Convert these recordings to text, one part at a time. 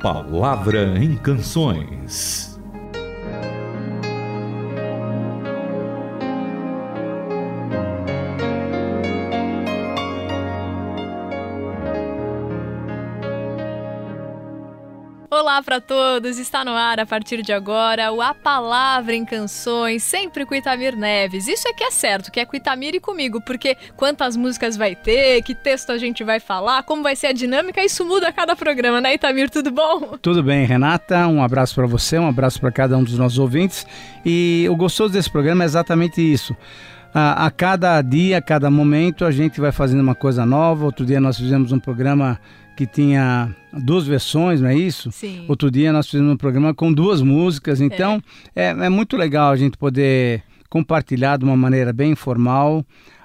Palavra em Canções. Olá para todos, está no ar a partir de agora o A Palavra em Canções, sempre com Itamir Neves. Isso é que é certo, que é com Itamir e comigo, porque quantas músicas vai ter, que texto a gente vai falar, como vai ser a dinâmica, isso muda a cada programa, né Itamir? Tudo bom? Tudo bem, Renata, um abraço para você, um abraço para cada um dos nossos ouvintes. E o gostoso desse programa é exatamente isso. A, a, cada dia, a cada momento, a gente vai fazendo uma coisa nova. Outro dia nós fizemos um programa que tinha duas versões, não é isso? Sim. Outro dia nós fizemos um programa com duas músicas, então é. É, é muito legal a gente poder compartilhar de uma maneira bem informal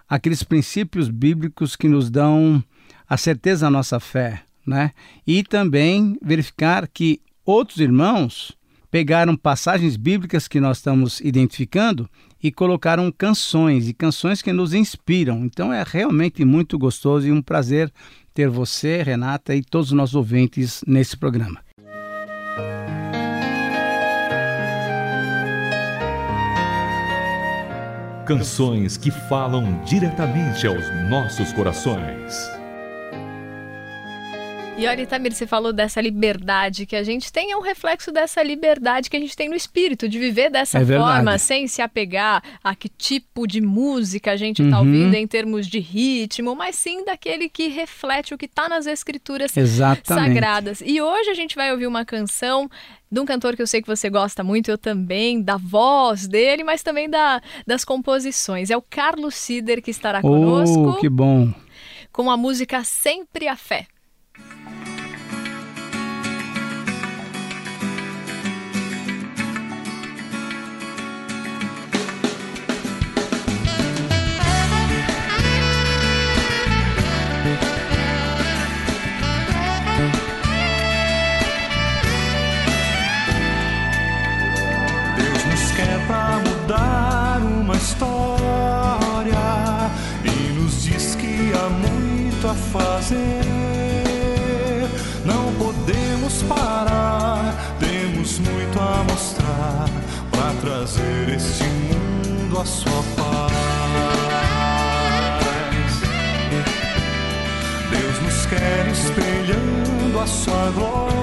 aqueles princípios bíblicos que nos dão a certeza da nossa fé, né? E também verificar que outros irmãos pegaram passagens bíblicas que nós estamos identificando e colocaram canções, e canções que nos inspiram. Então é realmente muito gostoso e um prazer ter você, Renata, e todos os nossos ouvintes nesse programa. Canções que falam diretamente aos nossos corações. E olha, Itamir, você falou dessa liberdade que a gente tem, é um reflexo dessa liberdade que a gente tem no espírito, de viver dessa É forma, sem se apegar a que tipo de música a gente está Uhum. ouvindo em termos de ritmo, mas sim daquele que reflete o que está nas escrituras Exatamente. sagradas. E hoje a gente vai ouvir uma canção de um cantor que eu sei que você gosta muito, eu também, da voz dele, mas também da, das composições. É o Carlos Sider que estará conosco Oh, que bom. com a música Sempre a Fé. Fazer. Não podemos parar, temos muito a mostrar pra trazer este mundo a sua paz. Deus nos quer espelhando a sua glória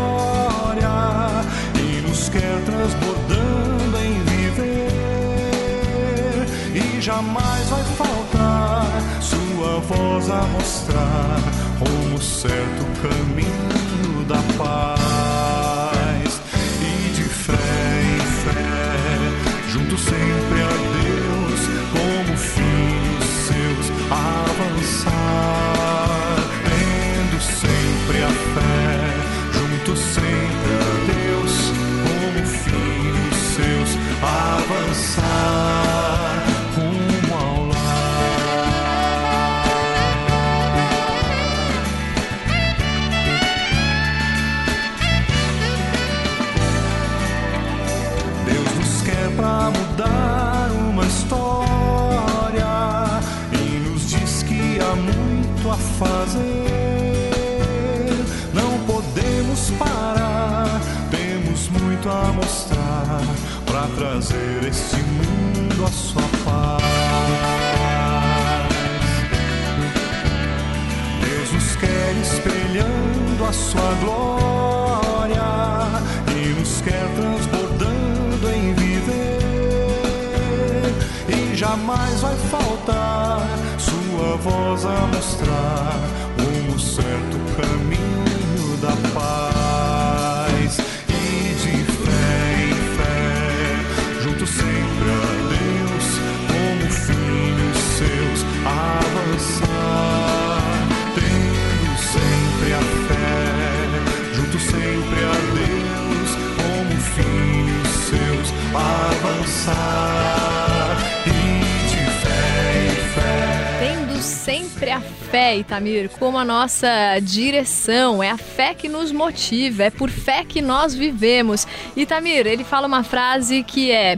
voz a mostrar como certo caminho sua glória e nos quer transbordando em viver. E jamais vai faltar sua voz a mostrar um certo caminho da paz. Avançar, e de fé em fé. Tendo sempre a fé, Itamir, como a nossa direção, é a fé que nos motiva, é por fé que nós vivemos. Itamir, ele fala uma frase que é: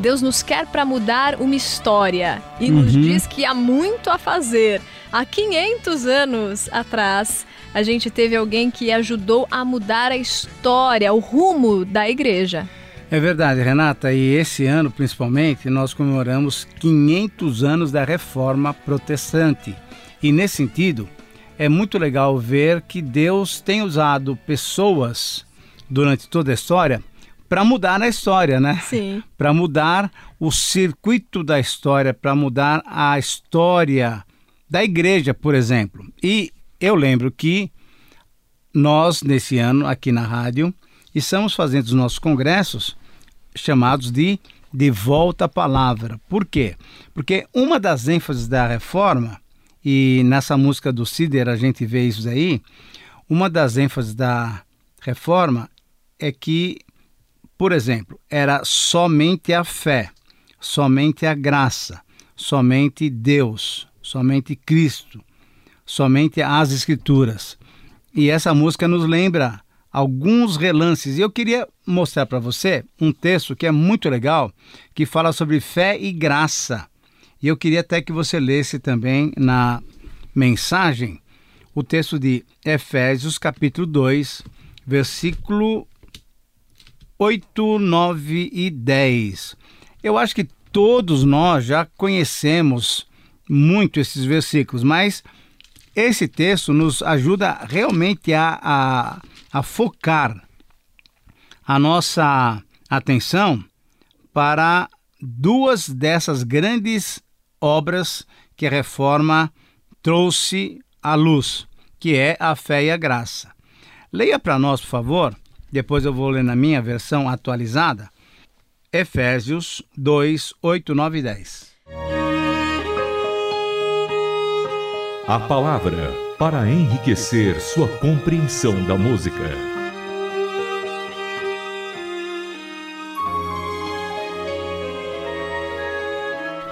Deus nos quer para mudar uma história e uhum. nos diz que há muito a fazer. Há 500 anos atrás, a gente teve alguém que ajudou a mudar a história, o rumo da igreja. É verdade, Renata, e esse ano principalmente nós comemoramos 500 anos da reforma protestante. E nesse sentido, é muito legal ver que Deus tem usado pessoas durante toda a história para mudar a história, né? Sim. Para mudar o circuito da história, para mudar a história da igreja, por exemplo. E eu lembro que nós, nesse ano, aqui na rádio, estamos fazendo os nossos congressos chamados de De Volta à Palavra. Por quê? Porque uma das ênfases da reforma, e nessa música do Cider a gente vê isso aí, uma das ênfases da reforma é que, por exemplo, era somente a fé, somente a graça, somente Deus, somente Cristo, somente as Escrituras. E essa música nos lembra alguns relances. E eu queria mostrar para você um texto que é muito legal, que fala sobre fé e graça. E eu queria até que você lesse também na mensagem o texto de Efésios, capítulo 2, versículo 8, 9 e 10. Eu acho que todos nós já conhecemos muito esses versículos, mas esse texto nos ajuda realmente a, a a focar a nossa atenção para duas dessas grandes obras que a reforma trouxe à luz, que é a fé e a graça. Leia para nós, por favor, depois eu vou ler na minha versão atualizada, Efésios 2, 8, 9 e 10. A palavra para enriquecer sua compreensão da música.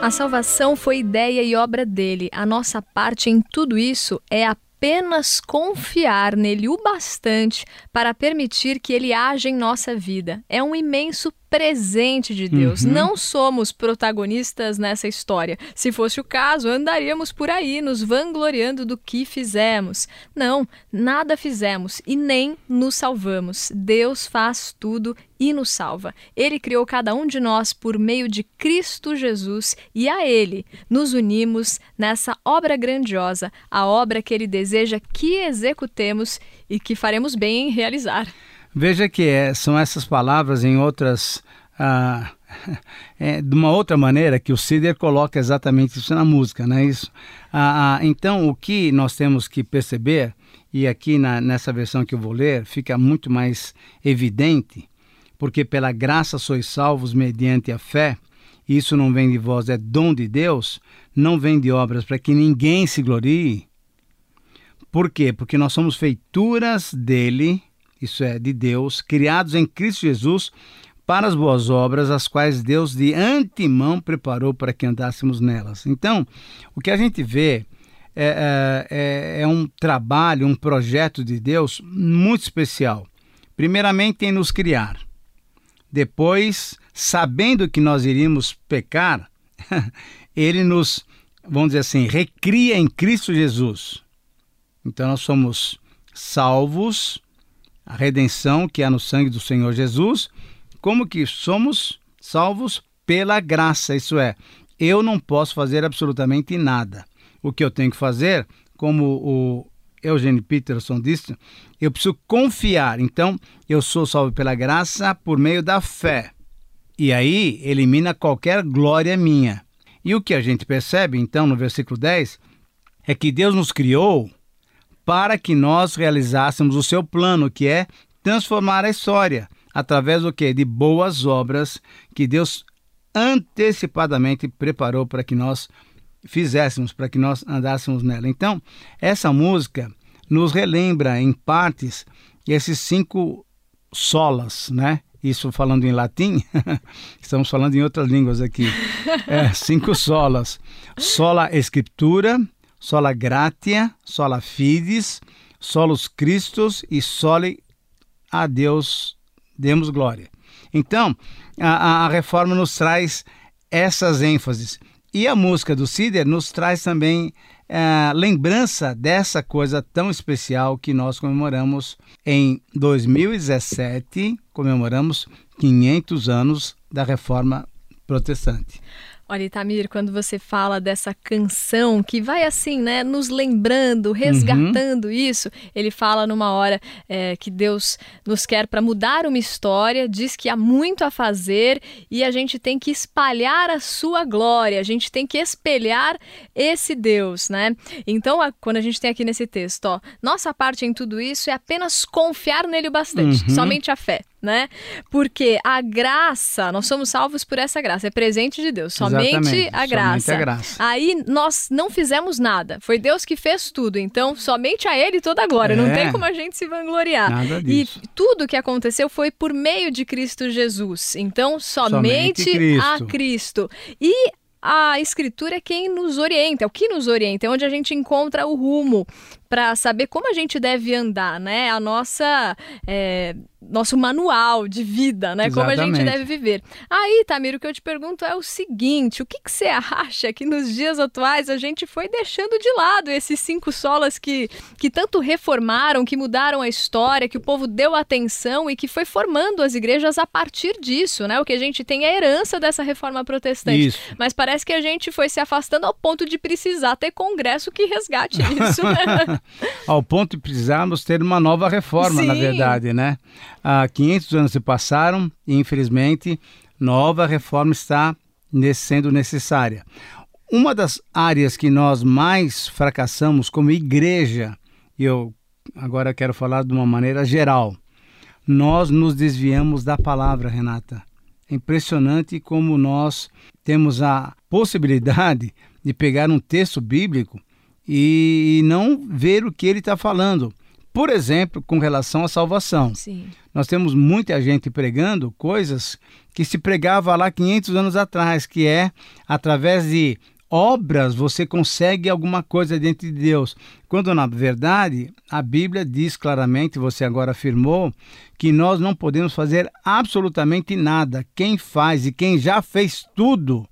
A salvação foi ideia e obra dele. A nossa parte em tudo isso é apenas confiar nele o bastante para permitir que ele haja em nossa vida. É um imenso presente de Deus. Uhum. Não somos protagonistas nessa história. Se fosse o caso, andaríamos por aí nos vangloriando do que fizemos. Não, nada fizemos e nem nos salvamos. Deus faz tudo e nos salva. Ele criou cada um de nós por meio de Cristo Jesus e a Ele nos unimos nessa obra grandiosa, a obra que Ele deseja que executemos e que faremos bem em realizar. Veja que é, são essas palavras em outras. Ah, é, de uma outra maneira que o Cider coloca exatamente isso na música, não é isso? Ah, ah, então, o que nós temos que perceber, e aqui na, nessa versão que eu vou ler, fica muito mais evidente, porque pela graça sois salvos mediante a fé, isso não vem de vós, é dom de Deus, não vem de obras para que ninguém se glorie. Por quê? Porque nós somos feituras dele isso é, de Deus, criados em Cristo Jesus para as boas obras, as quais Deus de antemão preparou para que andássemos nelas. Então, o que a gente vê é, é, é um trabalho, um projeto de Deus muito especial. Primeiramente, em nos criar. Depois, sabendo que nós iríamos pecar, ele nos, vamos dizer assim, recria em Cristo Jesus. Então, nós somos salvos a redenção que há no sangue do Senhor Jesus, como que somos salvos pela graça, isso é, eu não posso fazer absolutamente nada. O que eu tenho que fazer, como o Eugene Peterson disse, eu preciso confiar. Então, eu sou salvo pela graça por meio da fé. E aí elimina qualquer glória minha. E o que a gente percebe, então, no versículo 10, é que Deus nos criou para que nós realizássemos o seu plano, que é transformar a história através do que de boas obras que Deus antecipadamente preparou para que nós fizéssemos, para que nós andássemos nela. Então, essa música nos relembra em partes esses cinco solas, né? Isso falando em latim, estamos falando em outras línguas aqui. É, cinco solas: sola escritura, sola gratia, sola fides, solos Christus e sole a Deus demos glória. Então, a, a reforma nos traz essas ênfases. E a música do Cider nos traz também é, lembrança dessa coisa tão especial que nós comemoramos em 2017, comemoramos 500 anos da Reforma Protestante. Olha, Itamir, quando você fala dessa canção que vai assim, né, nos lembrando, resgatando uhum. isso, ele fala numa hora é, que Deus nos quer para mudar uma história, diz que há muito a fazer e a gente tem que espalhar a sua glória, a gente tem que espelhar esse Deus, né? Então, a, quando a gente tem aqui nesse texto, ó, nossa parte em tudo isso é apenas confiar nele bastante, uhum. somente a fé né? Porque a graça, nós somos salvos por essa graça, é presente de Deus, somente a graça. Somente a graça. Aí nós não fizemos nada, foi Deus que fez tudo, então somente a Ele toda a glória, é. não tem como a gente se vangloriar. Nada disso. E tudo que aconteceu foi por meio de Cristo Jesus, então somente, somente Cristo. a Cristo. E a escritura é quem nos orienta, é o que nos orienta, é onde a gente encontra o rumo para saber como a gente deve andar, né? A nossa é, nosso manual de vida, né? Exatamente. Como a gente deve viver. Aí, Tamir, o que eu te pergunto é o seguinte: o que, que você acha que nos dias atuais a gente foi deixando de lado esses cinco solas que, que tanto reformaram, que mudaram a história, que o povo deu atenção e que foi formando as igrejas a partir disso, né? O que a gente tem é a herança dessa reforma protestante. Isso. Mas parece que a gente foi se afastando ao ponto de precisar ter congresso que resgate isso, né? ao ponto de precisarmos ter uma nova reforma, Sim. na verdade, né? Há 500 anos se passaram e, infelizmente, nova reforma está sendo necessária. Uma das áreas que nós mais fracassamos como igreja, e eu agora quero falar de uma maneira geral, nós nos desviamos da palavra, Renata. É impressionante como nós temos a possibilidade de pegar um texto bíblico e não ver o que ele está falando. Por exemplo, com relação à salvação. Sim. Nós temos muita gente pregando coisas que se pregava lá 500 anos atrás, que é através de obras você consegue alguma coisa dentro de Deus. Quando na verdade a Bíblia diz claramente, você agora afirmou, que nós não podemos fazer absolutamente nada. Quem faz e quem já fez tudo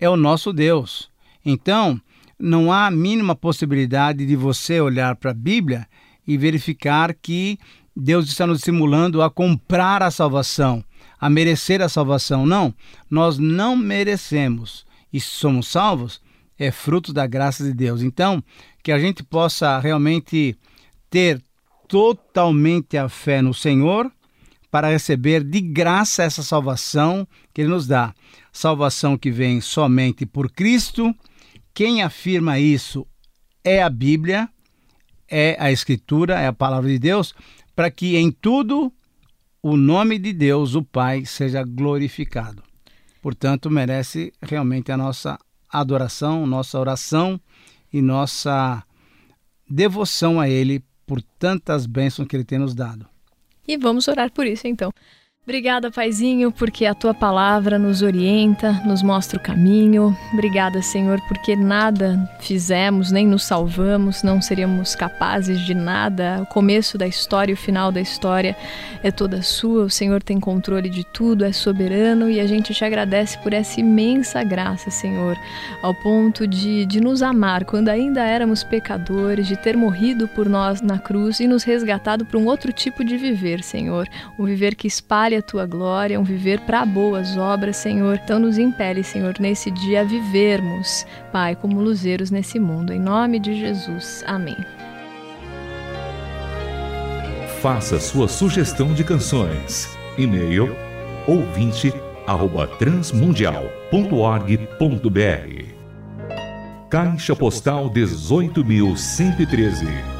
é o nosso Deus. Então, não há a mínima possibilidade de você olhar para a Bíblia e verificar que Deus está nos estimulando a comprar a salvação, a merecer a salvação. Não, nós não merecemos. E somos salvos, é fruto da graça de Deus. Então, que a gente possa realmente ter totalmente a fé no Senhor para receber de graça essa salvação que Ele nos dá. Salvação que vem somente por Cristo quem afirma isso é a Bíblia, é a Escritura, é a palavra de Deus, para que em tudo o nome de Deus, o Pai, seja glorificado. Portanto, merece realmente a nossa adoração, nossa oração e nossa devoção a Ele por tantas bênçãos que Ele tem nos dado. E vamos orar por isso então. Obrigada, Paizinho, porque a tua palavra nos orienta, nos mostra o caminho. Obrigada, Senhor, porque nada fizemos, nem nos salvamos, não seríamos capazes de nada. O começo da história e o final da história é toda sua. O Senhor tem controle de tudo, é soberano e a gente te agradece por essa imensa graça, Senhor, ao ponto de, de nos amar quando ainda éramos pecadores, de ter morrido por nós na cruz e nos resgatado para um outro tipo de viver, Senhor. Um viver que espalha a tua glória, um viver para boas obras, Senhor. Então nos impele, Senhor, nesse dia a vivermos, Pai, como luzeiros nesse mundo. Em nome de Jesus. Amém. Faça sua sugestão de canções. E-mail ouvinte@transmundial.org.br. Caixa Postal 18.113